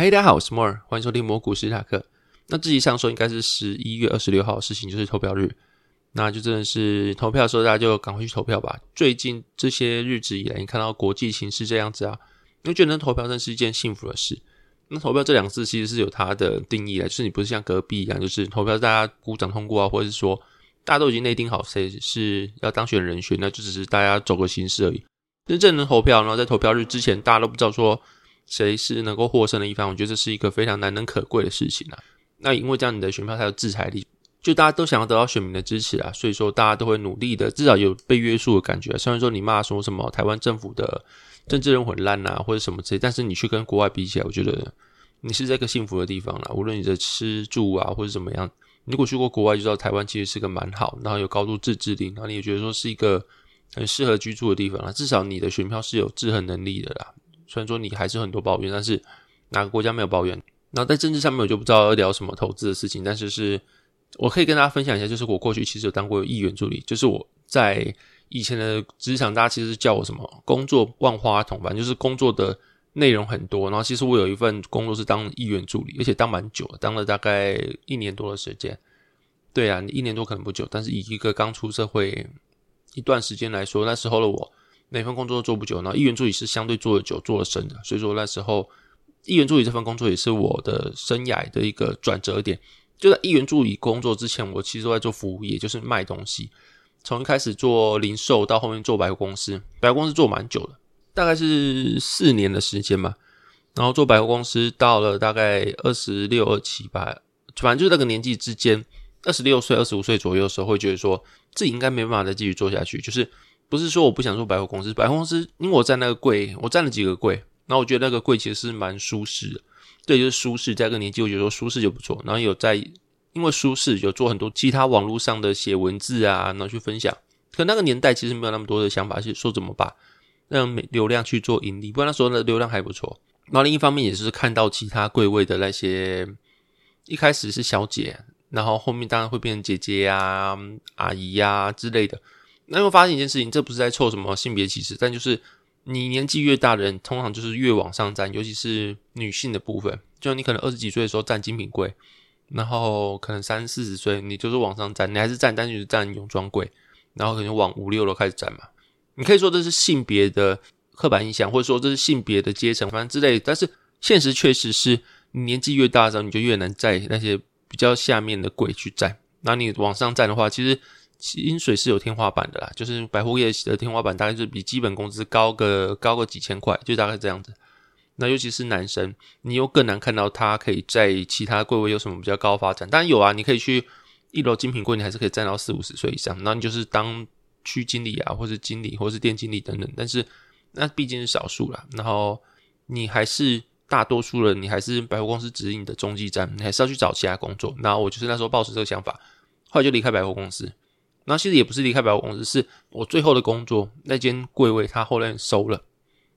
嗨，大家好，我是莫尔，欢迎收听蘑菇史塔克。那这集上说应该是十一月二十六号的事情，就是投票日。那就真的是投票的时候，大家就赶快去投票吧。最近这些日子以来，你看到国际形势这样子啊，你觉得投票真是一件幸福的事。那投票这两个字其实是有它的定义的，就是你不是像隔壁一样，就是投票大家鼓掌通过啊，或者是说大家都已经内定好谁是要当选人选，那就只是大家走个形式而已。真正能投票，然后在投票日之前，大家都不知道说。谁是能够获胜的一方？我觉得这是一个非常难能可贵的事情啊。那因为这样，你的选票才有制裁力，就大家都想要得到选民的支持啊，所以说大家都会努力的，至少有被约束的感觉。虽然说你骂说什么台湾政府的政治人很烂啊，或者什么之类，但是你去跟国外比起来，我觉得你是在一个幸福的地方啦。无论你的吃住啊，或者怎么样，如果去过国外，就知道台湾其实是个蛮好，然后有高度自治力，然后你也觉得说是一个很适合居住的地方啦。至少你的选票是有制衡能力的啦。虽然说你还是很多抱怨，但是哪个国家没有抱怨？然后在政治上面，我就不知道要聊什么投资的事情。但是是我可以跟大家分享一下，就是我过去其实有当过议员助理，就是我在以前的职场，大家其实叫我什么工作万花筒，反正就是工作的内容很多。然后其实我有一份工作是当议员助理，而且当蛮久，当了大概一年多的时间。对啊，你一年多可能不久，但是以一个刚出社会一段时间来说，那时候的我。哪份工作做不久，然后议员助理是相对做的久、做的深的，所以说那时候议员助理这份工作也是我的生涯的一个转折点。就在议员助理工作之前，我其实都在做服务业，就是卖东西。从一开始做零售，到后面做百货公司，百货公司做蛮久的，大概是四年的时间吧。然后做百货公司到了大概二十六、二七吧，反正就是那个年纪之间，二十六岁、二十五岁左右的时候，会觉得说自己应该没办法再继续做下去，就是。不是说我不想做百货公司，百货公司因为我在那个柜，我占了几个柜，然后我觉得那个柜其实是蛮舒适的，对，就是舒适，在个年纪我觉得说舒适就不错。然后有在因为舒适有做很多其他网络上的写文字啊，然后去分享。可那个年代其实没有那么多的想法，是说怎么把让流量去做盈利，不然那时候的流量还不错。然后另一方面也是看到其他柜位的那些，一开始是小姐，然后后面当然会变成姐姐呀、阿姨呀之类的。那又发现一件事情，这不是在凑什么性别歧视，但就是你年纪越大的人，通常就是越往上站，尤其是女性的部分。就你可能二十几岁的时候站精品柜，然后可能三四十岁，你就是往上站，你还是站，但是站泳装柜，然后可能往五六楼开始站嘛。你可以说这是性别的刻板印象，或者说这是性别的阶层，反正之类。但是现实确实是，你年纪越大的时候，你就越难在那些比较下面的柜去站。那你往上站的话，其实。薪水是有天花板的啦，就是百货业的天花板大概是比基本工资高个高个几千块，就大概这样子。那尤其是男生，你又更难看到他可以在其他柜位有什么比较高发展。当然有啊，你可以去一楼精品柜，你还是可以站到四五十岁以上，那你就是当区经理啊，或是经理，或是店经理等等。但是那毕竟是少数啦，然后你还是大多数人，你还是百货公司指引的中继站，你还是要去找其他工作。那我就是那时候抱持这个想法，后来就离开百货公司。那其实也不是离开百货公司，是我最后的工作那间柜位，他后来收了。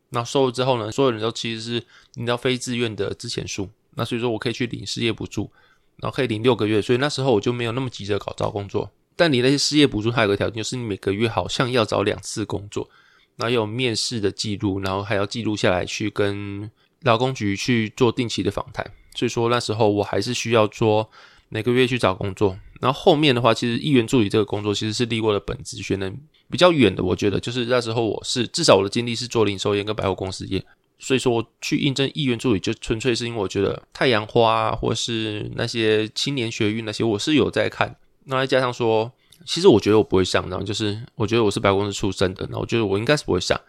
那收了之后呢，所有人都其实是领到非自愿的之前书。那所以说我可以去领失业补助，然后可以领六个月。所以那时候我就没有那么急着搞找工作。但你那些失业补助，它有个条件，就是你每个月好像要找两次工作，然后有面试的记录，然后还要记录下来去跟劳工局去做定期的访谈。所以说那时候我还是需要做每个月去找工作。然后后面的话，其实议员助理这个工作其实是离我的本职学能比较远的。我觉得就是那时候我是至少我的经历是做零售业跟百货公司业，所以说去应征议员助理就纯粹是因为我觉得太阳花或是那些青年学运那些我是有在看。那再加上说，其实我觉得我不会上，然后就是我觉得我是百货公司出身的，那我觉得我应该是不会上。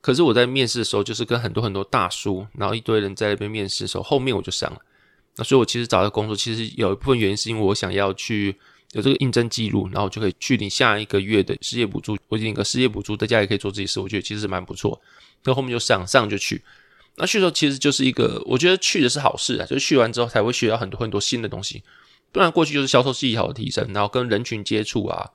可是我在面试的时候，就是跟很多很多大叔，然后一堆人在那边面试的时候，后面我就上了。那所以，我其实找到工作，其实有一部分原因是因为我想要去有这个应征记录，然后就可以去领下一个月的失业补助。我领个失业补助，在家也可以做自己事，我觉得其实是蛮不错。那后面就上上就去，那去的时候其实就是一个，我觉得去的是好事啊，就是去完之后才会学到很多很多新的东西。不然过去就是销售技巧的提升，然后跟人群接触啊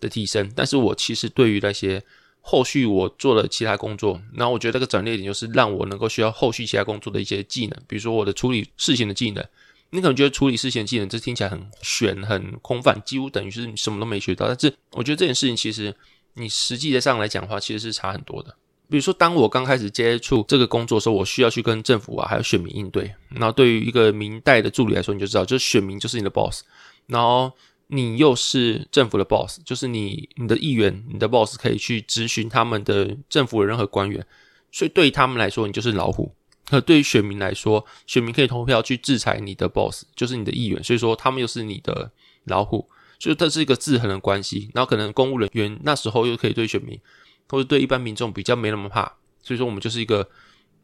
的提升。但是我其实对于那些后续我做了其他工作，然后我觉得这个转捩点就是让我能够需要后续其他工作的一些技能，比如说我的处理事情的技能。你可能觉得处理事情的技能这听起来很玄、很空泛，几乎等于是你什么都没学到。但是我觉得这件事情其实你实际的上来讲的话，其实是差很多的。比如说，当我刚开始接触这个工作的时候，我需要去跟政府啊，还有选民应对。然后，对于一个明代的助理来说，你就知道，就是选民就是你的 boss，然后你又是政府的 boss，就是你你的议员、你的 boss 可以去咨询他们的政府的任何官员。所以，对于他们来说，你就是老虎；可对于选民来说，选民可以投票去制裁你的 boss，就是你的议员。所以说，他们又是你的老虎，所以这是一个制衡的关系。然后，可能公务人员那时候又可以对选民。或者对一般民众比较没那么怕，所以说我们就是一个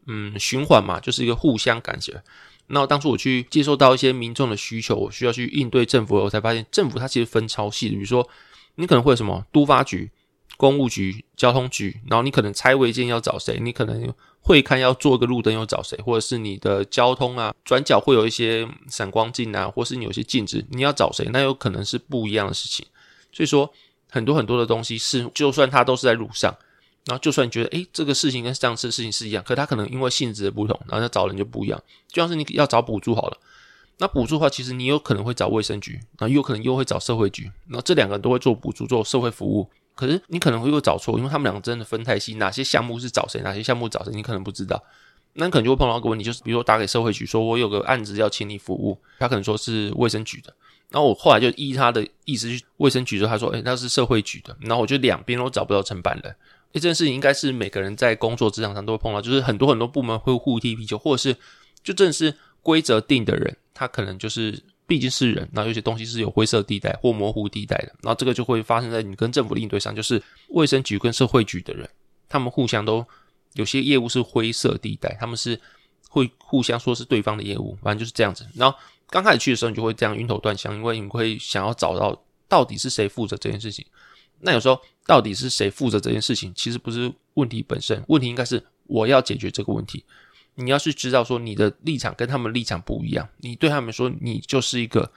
嗯循环嘛，就是一个互相感觉。那当初我去接受到一些民众的需求，我需要去应对政府，我才发现政府它其实分超细的。比如说你可能会有什么都发局、公务局、交通局，然后你可能拆违建要找谁，你可能会看要做个路灯要找谁，或者是你的交通啊转角会有一些闪光镜啊，或是你有些镜子你要找谁，那有可能是不一样的事情。所以说。很多很多的东西是，就算它都是在路上，然后就算你觉得，诶，这个事情跟上次的事情是一样，可他可能因为性质的不同，然后他找人就不一样。就像是你要找补助好了，那补助的话，其实你有可能会找卫生局，然后有可能又会找社会局，然后这两个都会做补助、做社会服务，可是你可能会又找错，因为他们两个真的分太细，哪些项目是找谁，哪些项目找谁，你可能不知道。那你可能就会碰到一个问题，就是比如说打给社会局，说我有个案子要请你服务，他可能说是卫生局的。然后我后来就依他的意思去卫生局说，他说：“哎，那是社会局的。”然后我就两边都找不到承办人。这件事情应该是每个人在工作职场上都会碰到，就是很多很多部门会互踢皮球，或者是就正是规则定的人，他可能就是毕竟是人，然后有些东西是有灰色地带或模糊地带的。然后这个就会发生在你跟政府的应对上，就是卫生局跟社会局的人，他们互相都有些业务是灰色地带，他们是会互相说是对方的业务，反正就是这样子。然后。刚开始去的时候，你就会这样晕头转向，因为你会想要找到到底是谁负责这件事情。那有时候到底是谁负责这件事情，其实不是问题本身，问题应该是我要解决这个问题。你要是知道说你的立场跟他们立场不一样，你对他们说你就是一个，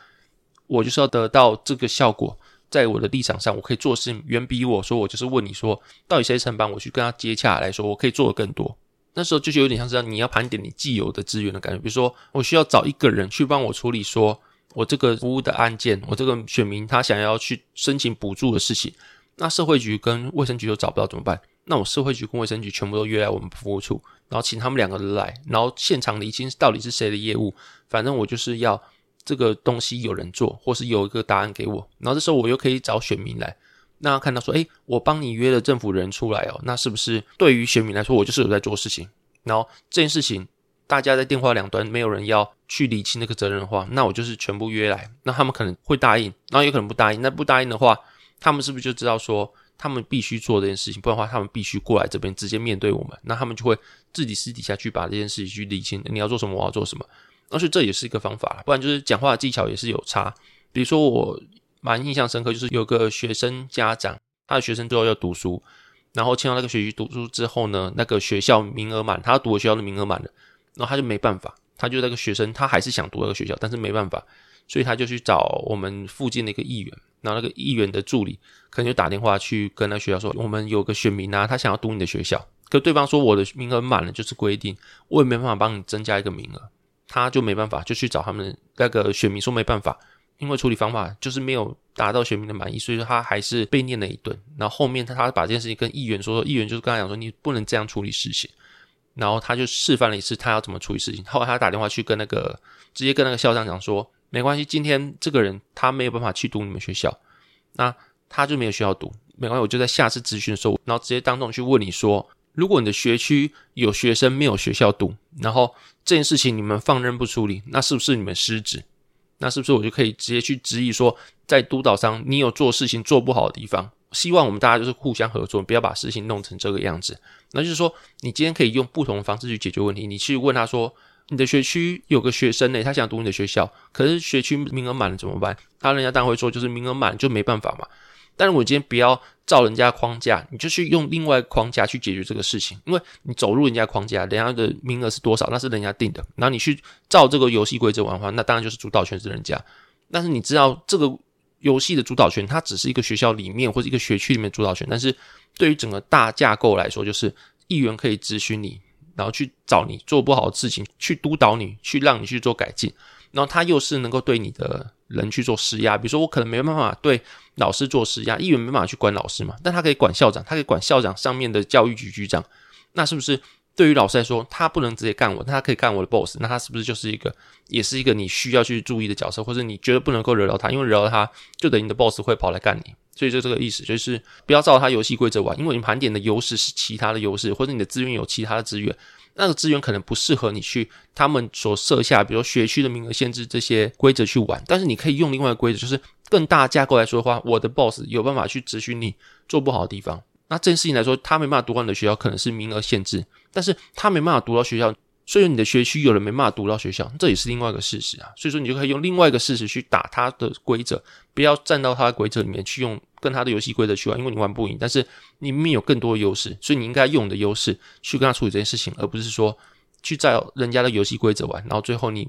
我就是要得到这个效果，在我的立场上，我可以做事远比我说我就是问你说到底谁承办，我去跟他接洽来说，我可以做的更多。那时候就是有点像是你要盘点你既有的资源的感觉，比如说我需要找一个人去帮我处理，说我这个服务的案件，我这个选民他想要去申请补助的事情，那社会局跟卫生局都找不到怎么办？那我社会局跟卫生局全部都约来我们服务处，然后请他们两个人来，然后现场厘清到底是谁的业务，反正我就是要这个东西有人做，或是有一个答案给我，然后这时候我又可以找选民来。那看到说，哎，我帮你约了政府人出来哦，那是不是对于选民来说，我就是有在做事情？然后这件事情，大家在电话两端没有人要去理清那个责任的话，那我就是全部约来，那他们可能会答应，然后也可能不答应。那不答应的话，他们是不是就知道说，他们必须做这件事情，不然的话，他们必须过来这边直接面对我们，那他们就会自己私底下去把这件事情去理清，你要做什么，我要做什么。而且这也是一个方法，不然就是讲话的技巧也是有差。比如说我。蛮印象深刻，就是有个学生家长，他的学生最后要读书，然后签到那个学期读书之后呢，那个学校名额满，他读的学校的名额满了，然后他就没办法，他就那个学生他还是想读那个学校，但是没办法，所以他就去找我们附近的一个议员，然后那个议员的助理可能就打电话去跟那学校说，我们有个选民啊，他想要读你的学校，可对方说我的名额满了，就是规定，我也没办法帮你增加一个名额，他就没办法，就去找他们那个选民说没办法。因为处理方法就是没有达到选民的满意，所以说他还是被念了一顿。然后后面他他把这件事情跟议员说，议员就是跟他讲说，你不能这样处理事情。然后他就示范了一次他要怎么处理事情。后来他打电话去跟那个直接跟那个校长讲说，没关系，今天这个人他没有办法去读你们学校，那他就没有学校读，没关系，我就在下次咨询的时候，然后直接当众去问你说，如果你的学区有学生没有学校读，然后这件事情你们放任不处理，那是不是你们失职？那是不是我就可以直接去质疑说，在督导上你有做事情做不好的地方？希望我们大家就是互相合作，不要把事情弄成这个样子。那就是说，你今天可以用不同的方式去解决问题。你去问他说，你的学区有个学生呢，他想读你的学校，可是学区名额满了怎么办？他人家当然会说，就是名额满就没办法嘛。但是我今天不要照人家框架，你就去用另外框架去解决这个事情，因为你走入人家框架，人家的名额是多少，那是人家定的，然后你去照这个游戏规则玩的话，那当然就是主导权是人家。但是你知道这个游戏的主导权，它只是一个学校里面或者一个学区里面主导权，但是对于整个大架构来说，就是议员可以咨询你，然后去找你做不好的事情，去督导你，去让你去做改进。然后他又是能够对你的人去做施压，比如说我可能没办法对老师做施压，议员没办法去管老师嘛，但他可以管校长，他可以管校长上面的教育局局长，那是不是对于老师来说，他不能直接干我，他可以干我的 boss，那他是不是就是一个，也是一个你需要去注意的角色，或者你觉得不能够惹到他，因为惹到他就等于你的 boss 会跑来干你，所以就这个意思，就是不要照他游戏规则玩，因为你盘点的优势是其他的优势，或者你的资源有其他的资源。那个资源可能不适合你去他们所设下，比如学区的名额限制这些规则去玩，但是你可以用另外的规则，就是更大架构来说的话，我的 boss 有办法去咨询你做不好的地方。那这件事情来说，他没办法读完你的学校，可能是名额限制，但是他没办法读到学校。所以你的学区有人没办法读到学校，这也是另外一个事实啊。所以说你就可以用另外一个事实去打他的规则，不要站到他的规则里面去用跟他的游戏规则去玩，因为你玩不赢。但是你明明有更多的优势，所以你应该用你的优势去跟他处理这件事情，而不是说去照人家的游戏规则玩，然后最后你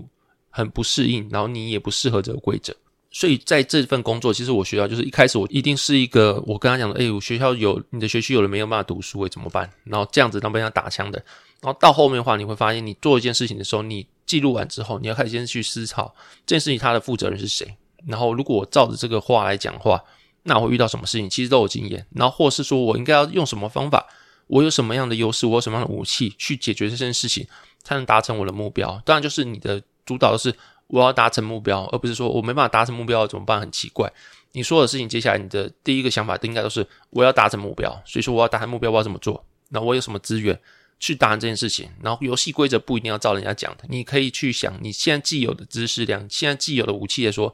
很不适应，然后你也不适合这个规则。所以在这份工作，其实我学校就是一开始我一定是一个我跟他讲的，哎，我学校有你的学区有人没有办法读书，会怎么办？然后这样子当被人打枪的。然后到后面的话，你会发现，你做一件事情的时候，你记录完之后，你要开始先去思考这件事情它的负责人是谁。然后，如果我照着这个话来讲话，那我会遇到什么事情？其实都有经验。然后，或是说我应该要用什么方法？我有什么样的优势？我有什么样的武器去解决这件事情，才能达成我的目标？当然，就是你的主导的是我要达成目标，而不是说我没办法达成目标怎么办？很奇怪。你说的事情，接下来你的第一个想法应该都是我要达成目标。所以说，我要达成目标，我要怎么做？那我有什么资源？去达成这件事情，然后游戏规则不一定要照人家讲的，你可以去想你现在既有的知识量，现在既有的武器来说，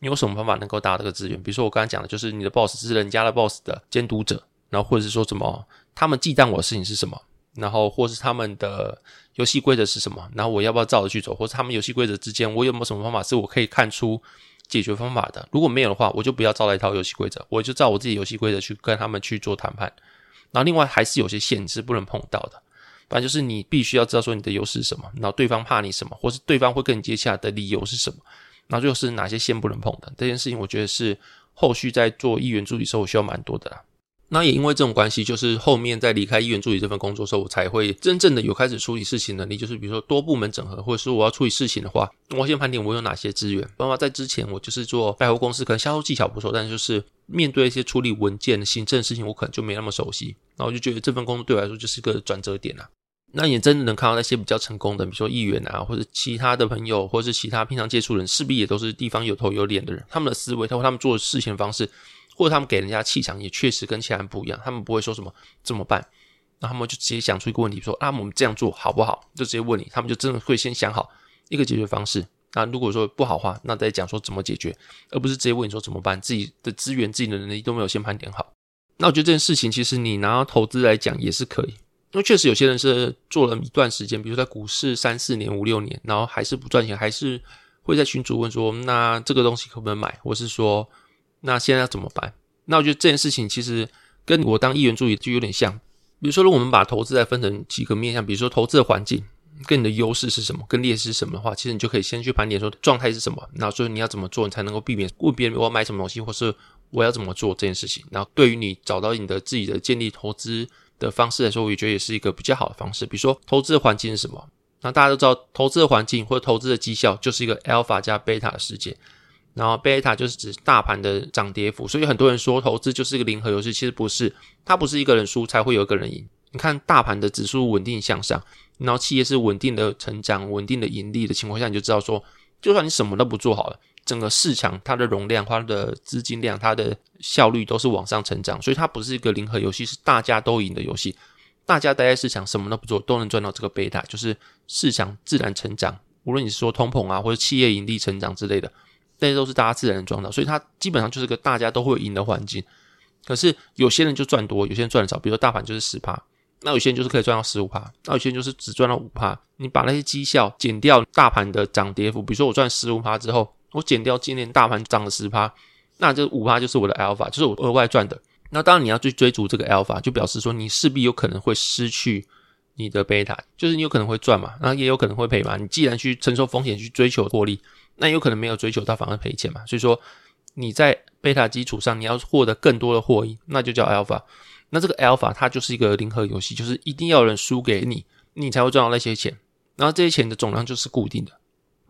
你有什么方法能够达到这个资源？比如说我刚才讲的，就是你的 boss 是人家的 boss 的监督者，然后或者是说什么他们忌惮我的事情是什么，然后或是他们的游戏规则是什么，然后我要不要照着去走，或者他们游戏规则之间我有没有什么方法是我可以看出解决方法的？如果没有的话，我就不要照那一套游戏规则，我就照我自己游戏规则去跟他们去做谈判。然后另外还是有些限制不能碰到的。反正就是你必须要知道说你的优势是什么，然后对方怕你什么，或是对方会跟你接洽的理由是什么，然后就是哪些线不能碰的这件事情，我觉得是后续在做议员助理时候我需要蛮多的啦。那也因为这种关系，就是后面在离开议员助理这份工作的时候，我才会真正的有开始处理事情能力。就是比如说多部门整合，或者说我要处理事情的话，我先盘点我有哪些资源。包括在之前我就是做百货公司，可能销售技巧不错，但就是面对一些处理文件、行政事情，我可能就没那么熟悉。然后我就觉得这份工作对我来说就是一个转折点啊。那也真的能看到那些比较成功的，比如说议员啊，或者其他的朋友，或者是其他平常接触人，势必也都是地方有头有脸的人。他们的思维，包括他们做事情的方式，或者他们给人家气场，也确实跟其他人不一样。他们不会说什么怎么办，那他们就直接想出一个问题，说啊，我们这样做好不好？就直接问你，他们就真的会先想好一个解决方式。那如果说不好话，那再讲说怎么解决，而不是直接问你说怎么办？自己的资源、自己的能力都没有先盘点好。那我觉得这件事情，其实你拿投资来讲也是可以。因为确实有些人是做了一段时间，比如在股市三四年、五六年，然后还是不赚钱，还是会在群主问说：“那这个东西可不能买？”或是说：“那现在要怎么办？”那我觉得这件事情其实跟我当议员助理就有点像。比如说，如果我们把投资再分成几个面向，比如说投资的环境跟你的优势是什么，跟劣势是什么的话，其实你就可以先去盘点说状态是什么，然后说你要怎么做，你才能够避免问别人我要买什么东西，或是我要怎么做这件事情。然后对于你找到你的自己的建立投资。的方式来说，我也觉得也是一个比较好的方式。比如说，投资的环境是什么？那大家都知道，投资的环境或者投资的绩效就是一个 alpha 加 beta 的世界。然后贝塔就是指大盘的涨跌幅。所以很多人说投资就是一个零和游戏，其实不是。它不是一个人输才会有一个人赢。你看大盘的指数稳定向上，然后企业是稳定的成长、稳定的盈利的情况下，你就知道说，就算你什么都不做好了。整个市场它的容量、它的资金量、它的效率都是往上成长，所以它不是一个零和游戏，是大家都赢的游戏。大家待在市场什么都不做，都能赚到这个贝塔，就是市场自然成长。无论你是说通膨啊，或者企业盈利成长之类的，那些都是大家自然的赚到，所以它基本上就是个大家都会赢的环境。可是有些人就赚多，有些人赚的少。比如说大盘就是十趴，那有些人就是可以赚到十五趴，那有些人就是只赚到五趴。你把那些绩效减掉大盘的涨跌幅，比如说我赚十五趴之后。我减掉今年大盘涨了十趴，那这五趴就是我的 alpha，就是我额外赚的。那当然你要去追逐这个 alpha，就表示说你势必有可能会失去你的贝塔，就是你有可能会赚嘛，然后也有可能会赔嘛。你既然去承受风险去追求获利，那有可能没有追求到反而赔钱嘛。所以说你在贝塔基础上你要获得更多的获益，那就叫 alpha。那这个 alpha 它就是一个零和游戏，就是一定要有人输给你，你才会赚到那些钱。然后这些钱的总量就是固定的。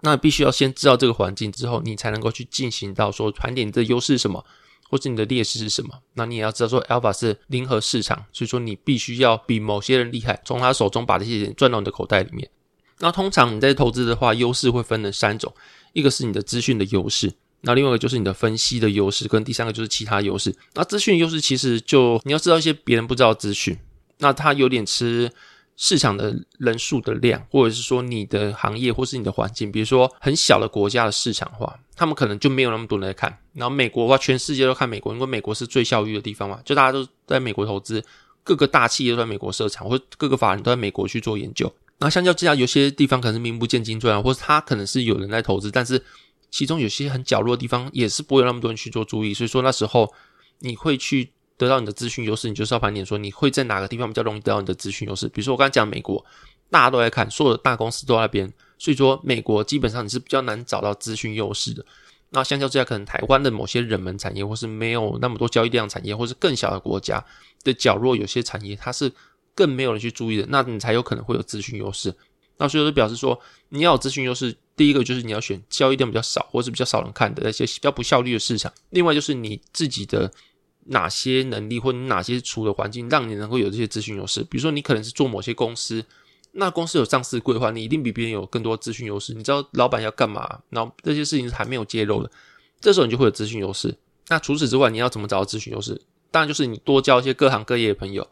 那必须要先知道这个环境之后，你才能够去进行到说盘点你的优势是什么，或者你的劣势是什么。那你也要知道说，alpha 是零和市场，所以说你必须要比某些人厉害，从他手中把这些钱赚到你的口袋里面。那通常你在投资的话，优势会分成三种，一个是你的资讯的优势，那另外一个就是你的分析的优势，跟第三个就是其他优势。那资讯优势其实就你要知道一些别人不知道资讯，那它有点吃。市场的人数的量，或者是说你的行业，或是你的环境，比如说很小的国家的市场化，他们可能就没有那么多人来看。然后美国的话，全世界都看美国，因为美国是最效率的地方嘛，就大家都在美国投资，各个大企业都在美国设厂，或各个法人都在美国去做研究。那相较之下，有些地方可能是名不见经传，或者它可能是有人在投资，但是其中有些很角落的地方也是不会有那么多人去做注意。所以说那时候你会去。得到你的资讯优势，你就是要盘点说你会在哪个地方比较容易得到你的资讯优势。比如说我刚才讲美国，大家都在看，所有的大公司都在那边，所以说美国基本上你是比较难找到资讯优势的。那相较之下，可能台湾的某些冷门产业，或是没有那么多交易量产业，或是更小的国家的角落，有些产业它是更没有人去注意的，那你才有可能会有资讯优势。那所以就表示说，你要有资讯优势，第一个就是你要选交易量比较少，或是比较少人看的那些比较不效率的市场。另外就是你自己的。哪些能力或哪些处的环境让你能够有这些资讯优势？比如说，你可能是做某些公司，那公司有上市规划，你一定比别人有更多资讯优势。你知道老板要干嘛，然后这些事情是还没有揭露的，这时候你就会有资讯优势。那除此之外，你要怎么找到资讯优势？当然就是你多交一些各行各业的朋友。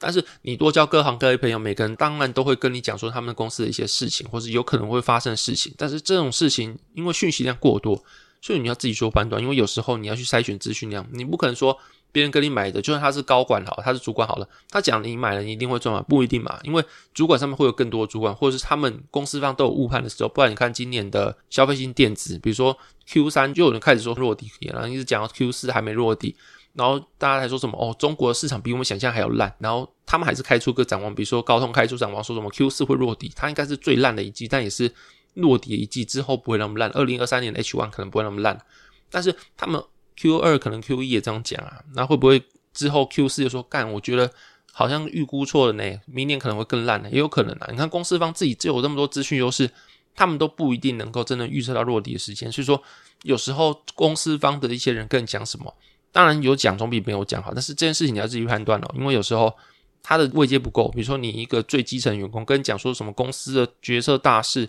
但是你多交各行各业朋友，每个人当然都会跟你讲说他们公司的一些事情，或是有可能会发生的事情。但是这种事情因为讯息量过多。所以你要自己做判断，因为有时候你要去筛选资讯量，你不可能说别人跟你买的，就算他是高管好，他是主管好了，他讲你买了你一定会赚吗？不一定嘛，因为主管上面会有更多主管，或者是他们公司方都有误判的时候。不然你看今年的消费性电子，比如说 Q 三就有人开始说落地，然后一直讲到 Q 四还没落地，然后大家还说什么哦，中国的市场比我们想象还要烂，然后他们还是开出个展望，比如说高通开出展望说什么 Q 四会落地，它应该是最烂的一季，但也是落地一季之后不会那么烂，二零二三年的 H one 可能不会那么烂。但是他们 Q 二可能 Q 一也这样讲啊，那会不会之后 Q 四就说干？我觉得好像预估错了呢，明年可能会更烂呢，也有可能啊。你看公司方自己就有这么多资讯优势，他们都不一定能够真的预测到落地的时间。所以说，有时候公司方的一些人跟你讲什么，当然有讲总比没有讲好。但是这件事情你要自己判断哦，因为有时候他的位阶不够。比如说你一个最基层员工跟你讲说什么公司的决策大事。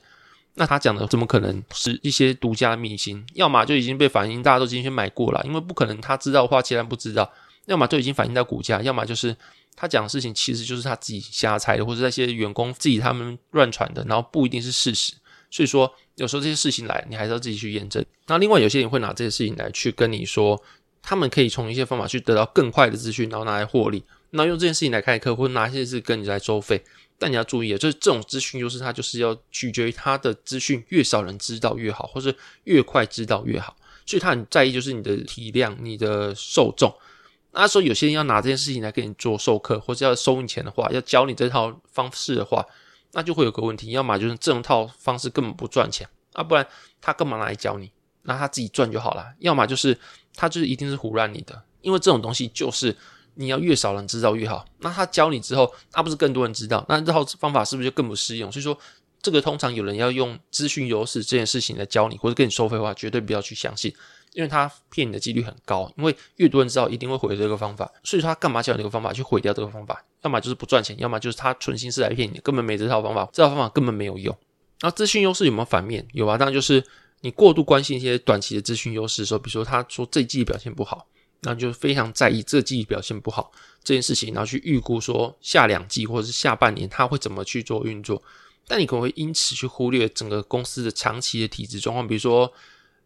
那他讲的怎么可能是一些独家秘辛？要么就已经被反映，大家都进去买过了，因为不可能他知道的话，其然不知道；要么就已经反映到股价，要么就是他讲的事情其实就是他自己瞎猜的，或者那些员工自己他们乱传的，然后不一定是事实。所以说，有时候这些事情来，你还是要自己去验证。那另外有些人会拿这些事情来去跟你说，他们可以从一些方法去得到更快的资讯，然后拿来获利。那用这件事情来开课，或者拿一些事跟你来收费。但你要注意啊，就是这种资讯优势，它就是要取决于它的资讯越少人知道越好，或是越快知道越好。所以他很在意就是你的体量、你的受众。那说有些人要拿这件事情来给你做授课，或者要收你钱的话，要教你这套方式的话，那就会有个问题，要么就是这种套方式根本不赚钱啊，不然他干嘛来教你？那他自己赚就好了。要么就是他就是一定是胡乱你的，因为这种东西就是。你要越少人知道越好。那他教你之后，那不是更多人知道？那这套方法是不是就更不适用？所以说，这个通常有人要用资讯优势这件事情来教你，或者跟你收费的话，绝对不要去相信，因为他骗你的几率很高。因为越多人知道，一定会毁这个方法。所以说，他干嘛教你这个方法去毁掉这个方法？要么就是不赚钱，要么就是他存心是来骗你，根本没这套方法，这套方法根本没有用。那资讯优势有没有反面？有啊，当然就是你过度关心一些短期的资讯优势的时候，比如说他说这季表现不好。那就非常在意这季表现不好这件事情，然后去预估说下两季或者是下半年它会怎么去做运作，但你可能会因此去忽略整个公司的长期的体质状况，比如说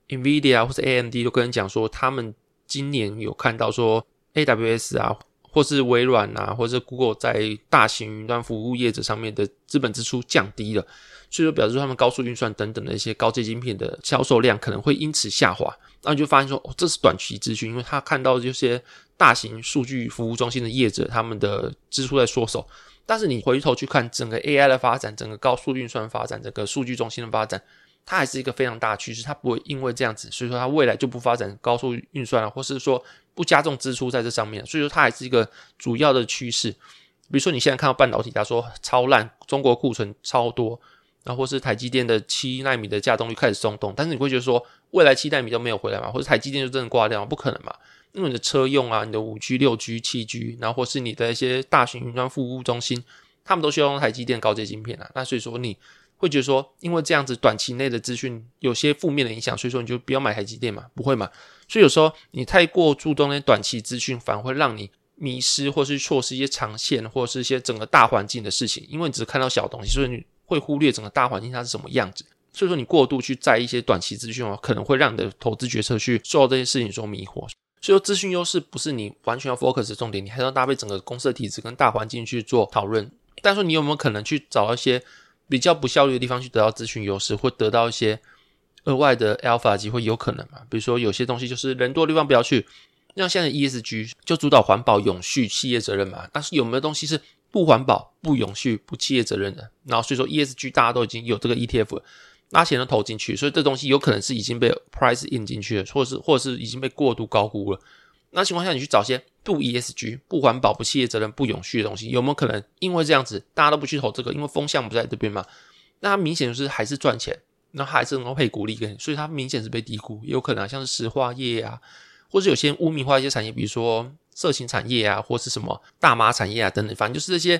Nvidia 或者 AMD 都跟人讲说，他们今年有看到说 AWS 啊或是微软啊，或者 Google 在大型云端服务业者上面的资本支出降低了，所以说表示他们高速运算等等的一些高阶晶片的销售量可能会因此下滑。那你就发现说，哦，这是短期资讯，因为他看到这些大型数据服务中心的业者他们的支出在缩手。但是你回头去看整个 AI 的发展，整个高速运算发展，整个数据中心的发展，它还是一个非常大的趋势，它不会因为这样子，所以说它未来就不发展高速运算了，或是说不加重支出在这上面，所以说它还是一个主要的趋势。比如说你现在看到半导体，他说超烂，中国库存超多，然后或是台积电的七纳米的架动率开始松动，但是你会觉得说未来七纳米都没有回来嘛，或者台积电就真的挂掉？不可能嘛。因为你的车用啊，你的五 G、六 G、七 G，然后或是你的一些大型云端服务中心，他们都需要用台积电高阶晶片啊。那所以说你会觉得说，因为这样子短期内的资讯有些负面的影响，所以说你就不要买台积电嘛？不会嘛？所以有时候你太过注重那些短期资讯，反而会让你迷失，或是错失一些长线，或者是一些整个大环境的事情。因为你只看到小东西，所以你会忽略整个大环境它是什么样子。所以说你过度去在一些短期资讯哦，可能会让你的投资决策去受到这些事情所迷惑。所以说，资讯优势不是你完全要 focus 的重点，你还要搭配整个公司的体制跟大环境去做讨论。但是你有没有可能去找一些比较不效率的地方去得到资讯优势，或得到一些额外的 alpha 机会？有可能嘛？比如说有些东西就是人多的地方不要去，像现在 ESG 就主导环保、永续、企业责任嘛。但是有没有东西是不环保、不永续、不企业责任的？然后所以说 ESG 大家都已经有这个 ETF。拿钱都投进去，所以这东西有可能是已经被 price in 进去了，或者是或者是已经被过度高估了。那情况下，你去找些不 ESG、不环保、不企业责任、不永续的东西，有没有可能因为这样子，大家都不去投这个？因为风向不在这边嘛？那它明显就是还是赚钱，那还是能够配股利给你，所以它明显是被低估。有可能像是石化业啊，或者有些污名化一些产业，比如说色情产业啊，或是什么大麻产业啊等等，反正就是这些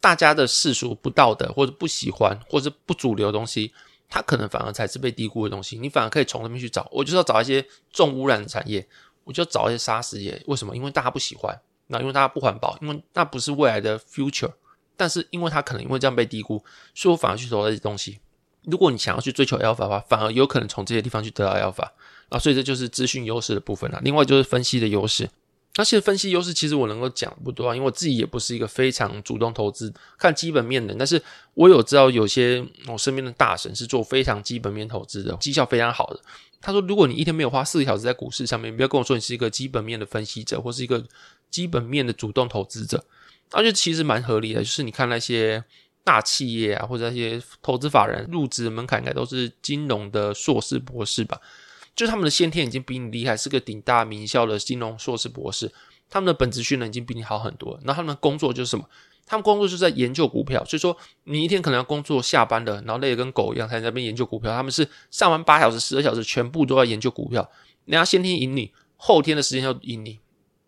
大家的世俗不道德或者不喜欢或者不主流的东西。它可能反而才是被低估的东西，你反而可以从那边去找。我就是要找一些重污染的产业，我就找一些沙石业。为什么？因为大家不喜欢，那因为大家不环保，因为那不是未来的 future。但是因为它可能因为这样被低估，所以我反而去投这些东西。如果你想要去追求 alpha 的话，反而有可能从这些地方去得到 alpha。啊，所以这就是资讯优势的部分了。另外就是分析的优势。那些分析优势，其实我能够讲不多，因为我自己也不是一个非常主动投资看基本面的。但是我有知道有些我身边的大神是做非常基本面投资的，绩效非常好的。他说，如果你一天没有花四个小时在股市上面，不要跟我说你是一个基本面的分析者，或是一个基本面的主动投资者，那就其实蛮合理的。就是你看那些大企业啊，或者那些投资法人入职门槛应该都是金融的硕士博士吧。就他们的先天已经比你厉害，是个顶大名校的金融硕士博士，他们的本职训练已经比你好很多。那他们的工作就是什么？他们工作就是在研究股票。所以说，你一天可能要工作下班的，然后累得跟狗一样，才在那边研究股票。他们是上完八小时、十二小时，全部都要研究股票。人家先天赢你，后天的时间要赢你，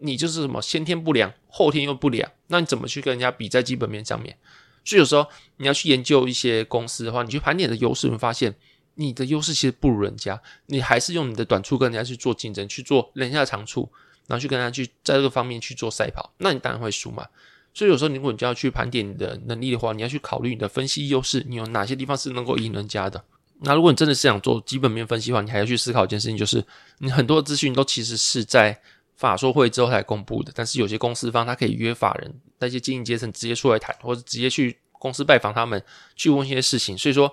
你就是什么先天不良，后天又不良，那你怎么去跟人家比在基本面上面？所以有时候你要去研究一些公司的话，你去盘点的优势，你会发现。你的优势其实不如人家，你还是用你的短处跟人家去做竞争，去做人家的长处，然后去跟人家去在这个方面去做赛跑，那你当然会输嘛。所以有时候如果你就要去盘点你的能力的话，你要去考虑你的分析优势，你有哪些地方是能够赢人家的。那如果你真的是想做基本面分析的话，你还要去思考一件事情，就是你很多资讯都其实是在法说会之后才公布的，但是有些公司方他可以约法人那些经营阶层直接出来谈，或者直接去公司拜访他们去问一些事情，所以说。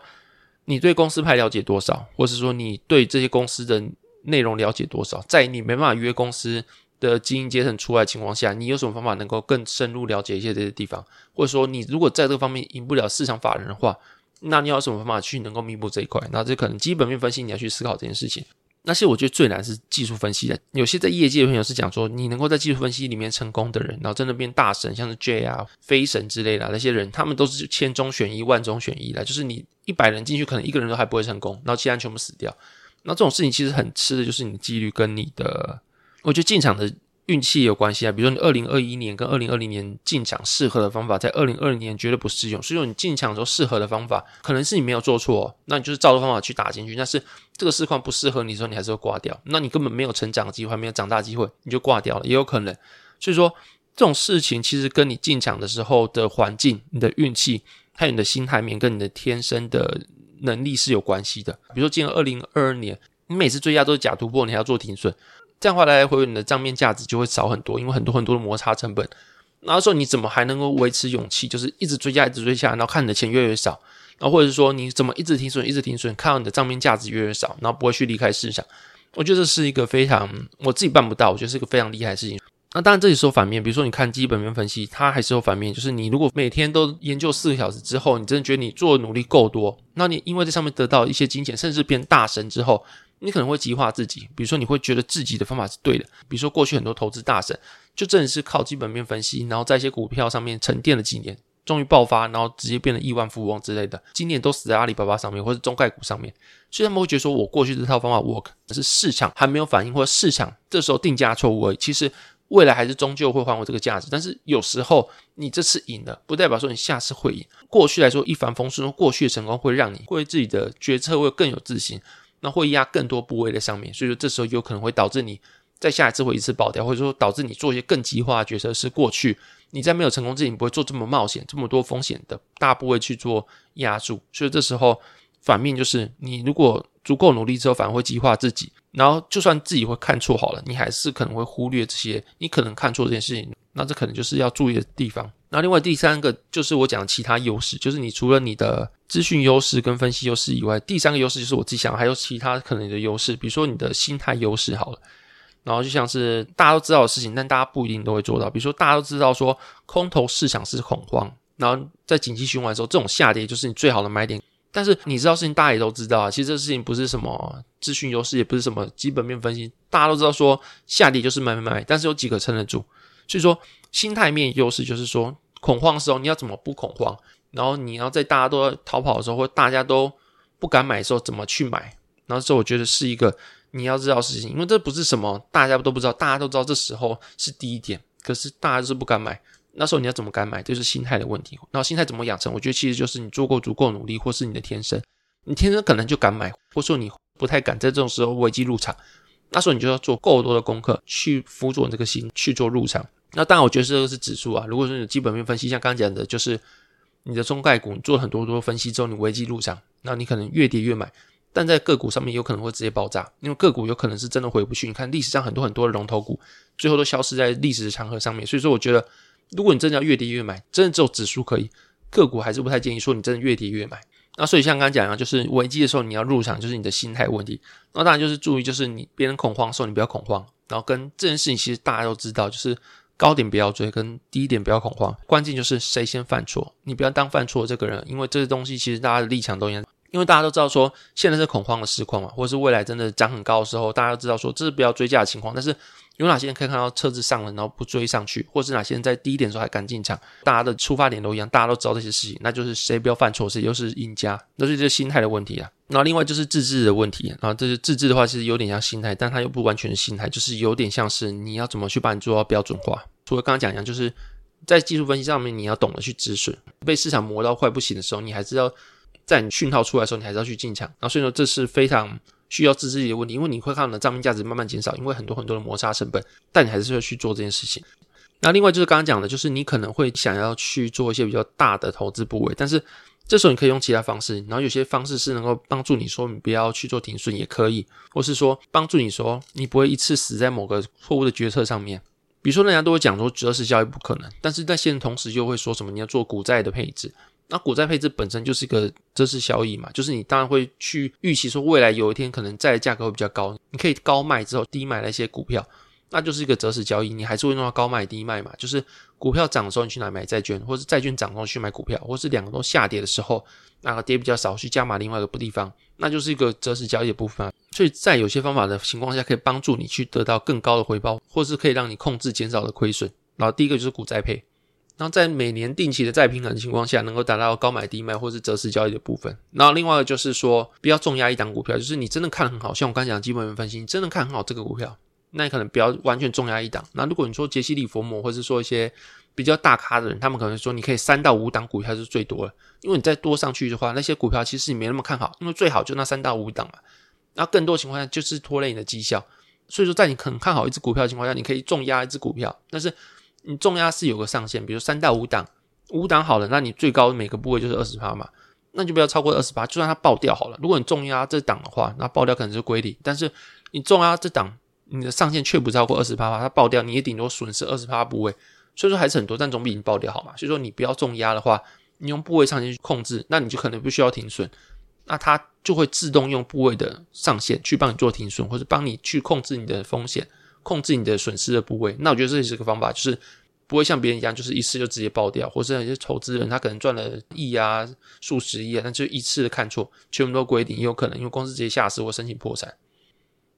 你对公司派了解多少，或是说你对这些公司的内容了解多少？在你没办法约公司的经营阶层出来情况下，你有什么方法能够更深入了解一些这些地方？或者说你如果在这方面赢不了市场法人的话，那你要什么方法去能够弥补这一块？那这可能基本面分析你要去思考这件事情。那些我觉得最难是技术分析的。有些在业界的朋友是讲说，你能够在技术分析里面成功的人，然后真的变大神，像是 J 啊、飞神之类的那些人，他们都是千中选一、万中选一的。就是你一百人进去，可能一个人都还不会成功，然后其他人全部死掉。那这种事情其实很吃的就是你的几率跟你的，我觉得进场的。运气有关系啊，比如说你二零二一年跟二零二零年进场适合的方法，在二零二零年绝对不适用。所以说你进场时候适合的方法，可能是你没有做错，那你就是照着方法去打进去。但是这个市况不适合你的时候，你还是会挂掉。那你根本没有成长机会，没有长大机会，你就挂掉了，也有可能。所以说这种事情其实跟你进场的时候的环境、你的运气，还有你的心态面跟你的天生的能力是有关系的。比如说进了二零二二年，你每次追加都是假突破，你还要做停损。这样的话来来回回你的账面价值就会少很多，因为很多很多的摩擦成本。那时候你怎么还能够维持勇气，就是一直追加，一直追加，然后看你的钱越来越少，然后或者是说你怎么一直停损，一直停损，看到你的账面价值越来越少，然后不会去离开市场。我觉得这是一个非常我自己办不到，我觉得是一个非常厉害的事情。那当然这里说反面，比如说你看基本面分析，它还是有反面，就是你如果每天都研究四个小时之后，你真的觉得你做的努力够多，那你因为在上面得到一些金钱，甚至变大神之后。你可能会激化自己，比如说你会觉得自己的方法是对的，比如说过去很多投资大神就真的是靠基本面分析，然后在一些股票上面沉淀了几年，终于爆发，然后直接变得亿万富翁之类的，今年都死在阿里巴巴上面或者中概股上面，所以他们会觉得说我过去这套方法 work，是市场还没有反应，或者市场这时候定价错误而已。其实未来还是终究会还我这个价值，但是有时候你这次赢了，不代表说你下次会赢。过去来说一帆风顺，过去的成功会让你对自己的决策会更有自信。那会压更多部位在上面，所以说这时候有可能会导致你在下一次会一次爆掉，或者说导致你做一些更激化的决策。是过去你在没有成功之前，你不会做这么冒险、这么多风险的大部位去做压住。所以这时候反面就是，你如果足够努力之后，反而会激化自己。然后就算自己会看错好了，你还是可能会忽略这些你可能看错这件事情。那这可能就是要注意的地方。那另外第三个就是我讲的其他优势，就是你除了你的资讯优势跟分析优势以外，第三个优势就是我自己想还有其他可能你的优势，比如说你的心态优势好了。然后就像是大家都知道的事情，但大家不一定都会做到。比如说大家都知道说空头市场是恐慌，然后在紧急循环的时候，这种下跌就是你最好的买点。但是你知道事情，大家也都知道啊。其实这事情不是什么资讯优势，也不是什么基本面分析，大家都知道说下跌就是买买买，但是有几个撑得住。所以说心态面优势就是说。恐慌的时候，你要怎么不恐慌？然后你要在大家都逃跑的时候，或大家都不敢买的时候，怎么去买？然后这我觉得是一个你要知道事情，因为这不是什么大家都不知道，大家都知道这时候是第一点，可是大家就是不敢买。那时候你要怎么敢买？就是心态的问题。那心态怎么养成？我觉得其实就是你做过足够努力，或是你的天生，你天生可能就敢买，或说你不太敢在这种时候危机入场。那时候你就要做够多的功课，去辅佐你这个心去做入场。那当然，我觉得这个是指数啊。如果说你基本面分析，像刚刚讲的，就是你的中概股，做了很多多分析之后，你危机入场，那你可能越跌越买。但在个股上面有可能会直接爆炸，因为个股有可能是真的回不去。你看历史上很多很多的龙头股，最后都消失在历史的长河上面。所以说，我觉得如果你真的要越跌越买，真的只有指数可以，个股还是不太建议说你真的越跌越买。那所以像刚刚讲一样，就是危机的时候你要入场，就是你的心态问题。那当然就是注意，就是你别人恐慌的时候你不要恐慌，然后跟这件事情其实大家都知道，就是。高点不要追，跟低点不要恐慌。关键就是谁先犯错，你不要当犯错这个人，因为这些东西其实大家的立场都一样。因为大家都知道说现在是恐慌的时况嘛，或者是未来真的涨很高的时候，大家都知道说这是不要追价的情况。但是有哪些人可以看到车子上了，然后不追上去，或是哪些人在低点的时候还敢进场？大家的出发点都一样，大家都知道这些事情，那就是谁不要犯错，谁就是赢家。那是这心态的问题啊。然后另外就是自制的问题，然后这是自制的话，其实有点像心态，但它又不完全是心态，就是有点像是你要怎么去把你做到标准化。除了刚刚讲一样，就是在技术分析上面，你要懂得去止损。被市场磨到快不行的时候，你还是要在你讯号出来的时候，你还是要去进场。然后所以说这是非常需要自制力的问题，因为你会看到你的账面价值慢慢减少，因为很多很多的摩擦成本，但你还是要去做这件事情。那另外就是刚刚讲的，就是你可能会想要去做一些比较大的投资部位，但是。这时候你可以用其他方式，然后有些方式是能够帮助你说你不要去做停损也可以，或是说帮助你说你不会一次死在某个错误的决策上面。比如说人家都会讲说择时交易不可能，但是在现同时又会说什么你要做股债的配置，那股债配置本身就是一个择时交易嘛，就是你当然会去预期说未来有一天可能债的价格会比较高，你可以高卖之后低买那些股票。那就是一个择时交易，你还是会弄到高卖低卖嘛？就是股票涨的时候你去哪买债券，或是债券涨的时候去买股票，或是两个都下跌的时候，那个跌比较少去加码另外一个地方，那就是一个择时交易的部分。所以在有些方法的情况下，可以帮助你去得到更高的回报，或是可以让你控制减少的亏损。然后第一个就是股债配，然后在每年定期的再平衡的情况下，能够达到高买低卖或是择时交易的部分。然后另外就是说，不要重压一档股票，就是你真的看很好，像我刚讲基本面分析，你真的看很好这个股票。那你可能不要完全重压一档。那如果你说杰西·利佛摩，或者是说一些比较大咖的人，他们可能说你可以三到五档股票是最多的，因为你再多上去的话，那些股票其实你没那么看好，因为最好就那三到五档嘛。那更多情况下就是拖累你的绩效。所以说，在你很看好一只股票的情况下，你可以重压一只股票，但是你重压是有个上限，比如三到五档，五档好了，那你最高每个部位就是二十趴嘛，那就不要超过二十八，就算它爆掉好了。如果你重压这档的话，那爆掉可能是归零，但是你重压这档。你的上限却不超过二十趴，它爆掉你也顶多损失二十趴部位，所以说还是很多，但总比你爆掉好嘛。所以说你不要重压的话，你用部位上限去控制，那你就可能不需要停损，那它就会自动用部位的上限去帮你做停损，或者帮你去控制你的风险，控制你的损失的部位。那我觉得这也是个方法，就是不会像别人一样，就是一次就直接爆掉，或者有些投资人他可能赚了亿啊、数十亿啊，那就一次的看错，全部都规定，也有可能因为公司直接下市或申请破产。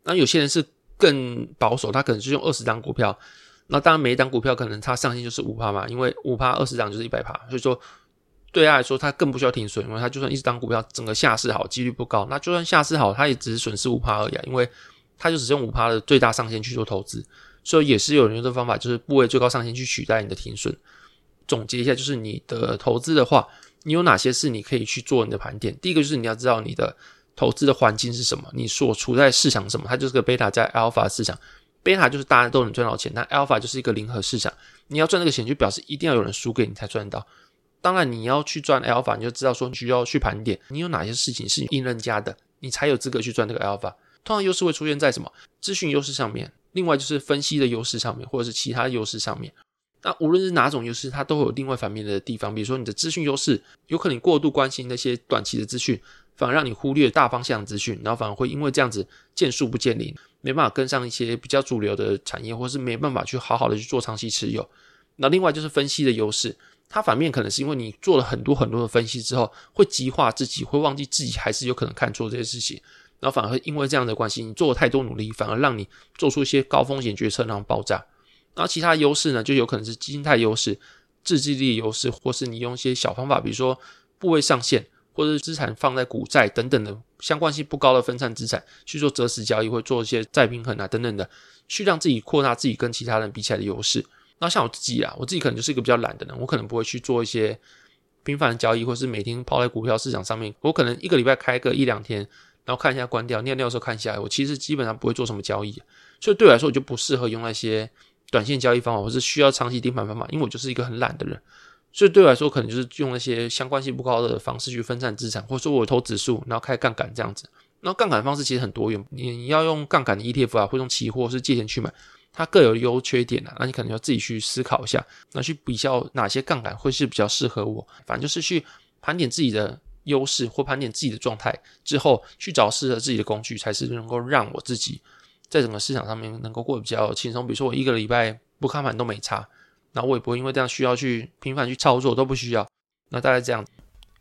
那有些人是。更保守，他可能是用二十张股票，那当然每一张股票可能它上限就是五趴嘛，因为五趴二十张就是一百趴，所以说对他来说他更不需要停损，因为他就算一张股票整个下市好，几率不高，那就算下市好，他也只是损失五趴而已，啊因为他就只用五趴的最大上限去做投资，所以也是有人用这方法，就是部位最高上限去取代你的停损。总结一下，就是你的投资的话，你有哪些是你可以去做你的盘点？第一个就是你要知道你的。投资的环境是什么？你所处在市场什么？它就是个贝塔加 alpha 市场。贝塔就是大家都能赚到钱，那 alpha 就是一个零和市场。你要赚这个钱，就表示一定要有人输给你才赚到。当然，你要去赚 alpha，你就知道说你需要去盘点，你有哪些事情是赢人家的，你才有资格去赚这个 alpha。通常优势会出现在什么？资讯优势上面，另外就是分析的优势上面，或者是其他优势上面。那无论是哪种优势，它都会有另外反面的地方。比如说你的资讯优势，有可能过度关心那些短期的资讯。反而让你忽略大方向资讯，然后反而会因为这样子见树不见林，没办法跟上一些比较主流的产业，或是没办法去好好的去做长期持有。那另外就是分析的优势，它反面可能是因为你做了很多很多的分析之后，会极化自己，会忘记自己还是有可能看错这些事情，然后反而会因为这样的关系，你做了太多努力，反而让你做出一些高风险决策，然后爆炸。然后其他优势呢，就有可能是基金态优势、自制力优势，或是你用一些小方法，比如说部位上限。或者是资产放在股债等等的相关性不高的分散资产去做择时交易，或做一些再平衡啊等等的，去让自己扩大自己跟其他人比起来的优势。那像我自己啊，我自己可能就是一个比较懒的人，我可能不会去做一些频繁的交易，或是每天抛在股票市场上面。我可能一个礼拜开个一两天，然后看一下关掉，尿尿的时候看一下。我其实基本上不会做什么交易，所以对我来说，我就不适合用那些短线交易方法，或是需要长期盯盘方法，因为我就是一个很懒的人。所以对我来说，可能就是用那些相关性不高的方式去分散资产，或者说我投指数，然后开杠杆这样子。那杠杆方式其实很多元，你要用杠杆的 ETF 啊，或用期货是借钱去买，它各有优缺点啊。那你可能要自己去思考一下，那去比较哪些杠杆会是比较适合我。反正就是去盘点自己的优势或盘点自己的状态之后，去找适合自己的工具，才是能够让我自己在整个市场上面能够过得比较轻松。比如说我一个礼拜不看盘都没差。那我也不会因为这样需要去频繁去操作，都不需要。那大概这样。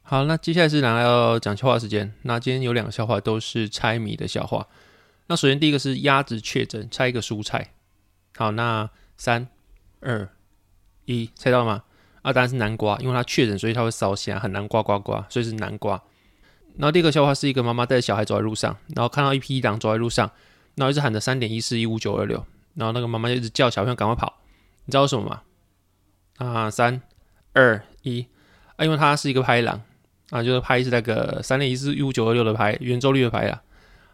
好，那接下来是拿来要讲笑话时间。那今天有两个笑话都是猜谜的笑话。那首先第一个是鸭子确诊，猜一个蔬菜。好，那三二一，猜到吗？啊，当然是南瓜，因为它确诊，所以它会烧香，很难刮刮刮，所以是南瓜。然后第二个笑话是一个妈妈带着小孩走在路上，然后看到一匹狼走在路上，然后一直喊着三点一四一五九二六，然后那个妈妈就一直叫小朋友赶快跑。你知道为什么吗？啊，三二一啊，因为它是一个拍狼啊，就是拍是那个三点一四一五九二六的拍圆周率的拍啦。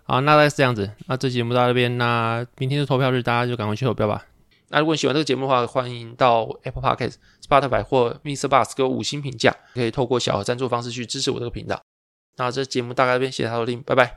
好，那大概是这样子。那这节目到这边，那明天是投票日，大家就赶快去投票吧。那如果你喜欢这个节目的话，欢迎到 Apple Podcast、Spotify 或 Mr. Bus 给我五星评价，可以透过小额赞助方式去支持我这个频道。那这节目大概这边，谢谢大家收听，拜拜。